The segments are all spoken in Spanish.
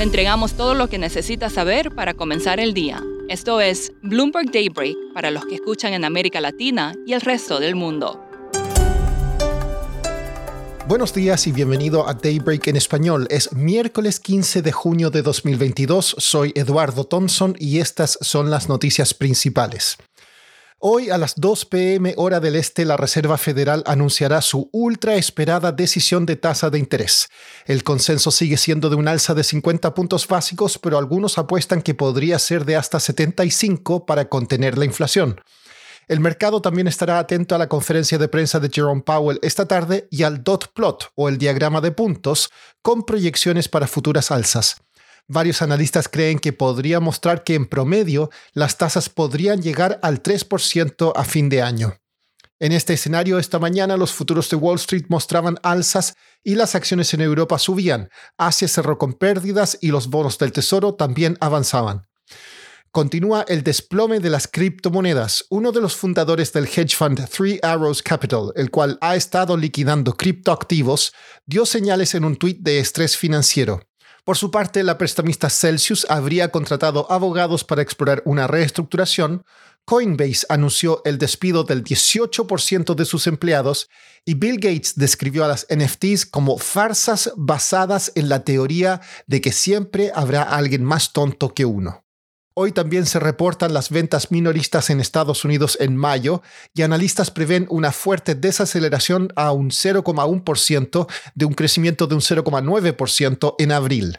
Le entregamos todo lo que necesita saber para comenzar el día. Esto es Bloomberg Daybreak para los que escuchan en América Latina y el resto del mundo. Buenos días y bienvenido a Daybreak en español. Es miércoles 15 de junio de 2022. Soy Eduardo Thompson y estas son las noticias principales. Hoy a las 2 pm hora del este, la Reserva Federal anunciará su ultra esperada decisión de tasa de interés. El consenso sigue siendo de un alza de 50 puntos básicos, pero algunos apuestan que podría ser de hasta 75 para contener la inflación. El mercado también estará atento a la conferencia de prensa de Jerome Powell esta tarde y al dot plot o el diagrama de puntos con proyecciones para futuras alzas. Varios analistas creen que podría mostrar que en promedio las tasas podrían llegar al 3% a fin de año. En este escenario, esta mañana los futuros de Wall Street mostraban alzas y las acciones en Europa subían. Asia cerró con pérdidas y los bonos del tesoro también avanzaban. Continúa el desplome de las criptomonedas. Uno de los fundadores del hedge fund Three Arrows Capital, el cual ha estado liquidando criptoactivos, dio señales en un tuit de estrés financiero. Por su parte, la prestamista Celsius habría contratado abogados para explorar una reestructuración, Coinbase anunció el despido del 18% de sus empleados y Bill Gates describió a las NFTs como farsas basadas en la teoría de que siempre habrá alguien más tonto que uno. Hoy también se reportan las ventas minoristas en Estados Unidos en mayo y analistas prevén una fuerte desaceleración a un 0,1% de un crecimiento de un 0,9% en abril.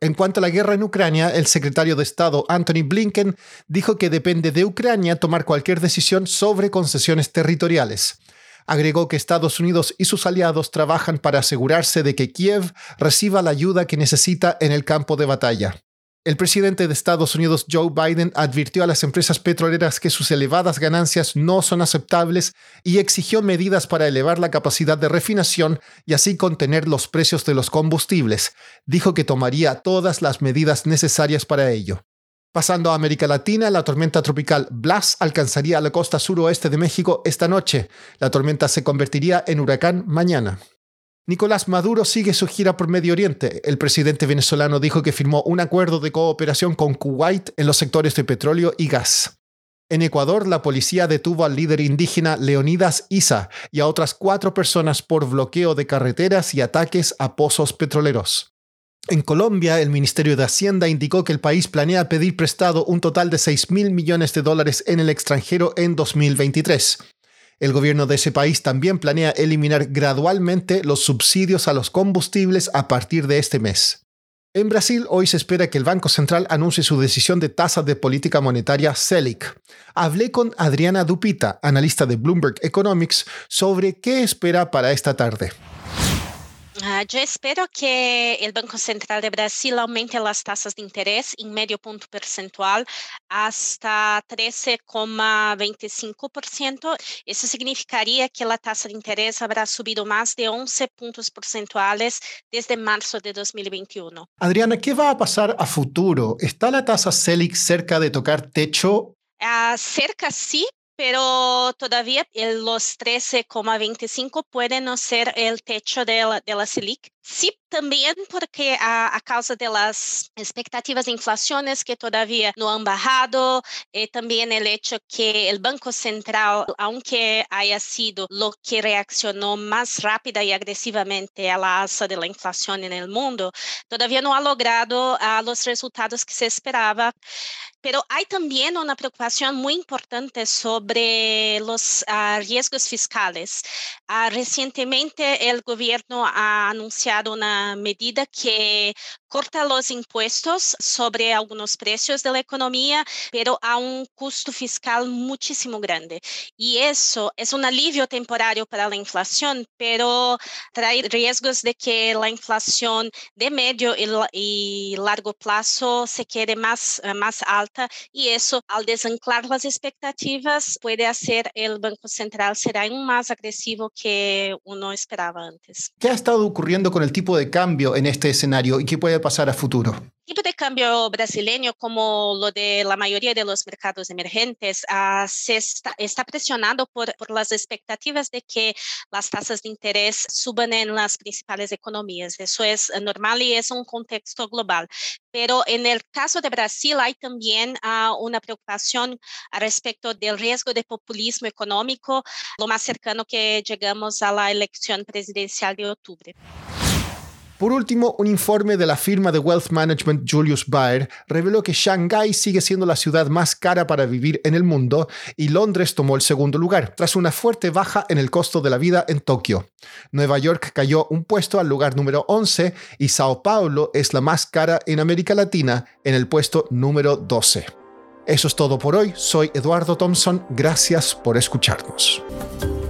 En cuanto a la guerra en Ucrania, el secretario de Estado Anthony Blinken dijo que depende de Ucrania tomar cualquier decisión sobre concesiones territoriales. Agregó que Estados Unidos y sus aliados trabajan para asegurarse de que Kiev reciba la ayuda que necesita en el campo de batalla. El presidente de Estados Unidos, Joe Biden, advirtió a las empresas petroleras que sus elevadas ganancias no son aceptables y exigió medidas para elevar la capacidad de refinación y así contener los precios de los combustibles. Dijo que tomaría todas las medidas necesarias para ello. Pasando a América Latina, la tormenta tropical Blas alcanzaría la costa suroeste de México esta noche. La tormenta se convertiría en huracán mañana. Nicolás Maduro sigue su gira por Medio Oriente. El presidente venezolano dijo que firmó un acuerdo de cooperación con Kuwait en los sectores de petróleo y gas. En Ecuador, la policía detuvo al líder indígena Leonidas Isa y a otras cuatro personas por bloqueo de carreteras y ataques a pozos petroleros. En Colombia, el Ministerio de Hacienda indicó que el país planea pedir prestado un total de 6 mil millones de dólares en el extranjero en 2023. El gobierno de ese país también planea eliminar gradualmente los subsidios a los combustibles a partir de este mes. En Brasil, hoy se espera que el Banco Central anuncie su decisión de tasa de política monetaria Selic. Hablé con Adriana Dupita, analista de Bloomberg Economics, sobre qué espera para esta tarde. Uh, yo espero que el Banco Central de Brasil aumente las tasas de interés en medio punto percentual hasta 13,25%. Eso significaría que la tasa de interés habrá subido más de 11 puntos porcentuales desde marzo de 2021. Adriana, ¿qué va a pasar a futuro? ¿Está la tasa CELIC cerca de tocar techo Uh, cerca sí, pero todavía los 13,25 pueden no ser el techo de la, de la Selic. Sí, también porque a, a, causa de las expectativas inflaciones que todavía no han bajado, y eh, también el hecho que el Banco Central, aunque haya sido lo que reaccionó más rápida y agresivamente a la alza de la inflación en el mundo, todavía no ha logrado uh, los resultados que se esperaba. Pero hay también una preocupación muy importante sobre los uh, riesgos fiscales. Uh, recientemente el gobierno ha anunciado una medida que corta los impuestos sobre algunos precios de la economía, pero a un costo fiscal muchísimo grande. Y eso es un alivio temporario para la inflación, pero trae riesgos de que la inflación de medio y, largo plazo se quede más, uh, más alta y eso, al desanclar las expectativas, puede hacer el Banco Central ser aún más agresivo que uno esperaba antes. ¿Qué ha estado ocurriendo con el tipo de cambio en este escenario y qué puede pasar a futuro? tipo de cambio brasileño, como lo de la mayoría de los mercados emergentes, uh, se está, está presionado por, por, las expectativas de que las tasas de interés suban en las principales economías. Eso es normal y es un contexto global. Pero en el caso de Brasil hay también uh, una preocupación respecto del riesgo de populismo económico, lo más cercano que llegamos a la elección presidencial de octubre. Por último, un informe de la firma de wealth management Julius Baer reveló que Shanghái sigue siendo la ciudad más cara para vivir en el mundo y Londres tomó el segundo lugar, tras una fuerte baja en el costo de la vida en Tokio. Nueva York cayó un puesto al lugar número 11 y Sao Paulo es la más cara en América Latina en el puesto número 12. Eso es todo por hoy. Soy Eduardo Thompson. Gracias por escucharnos.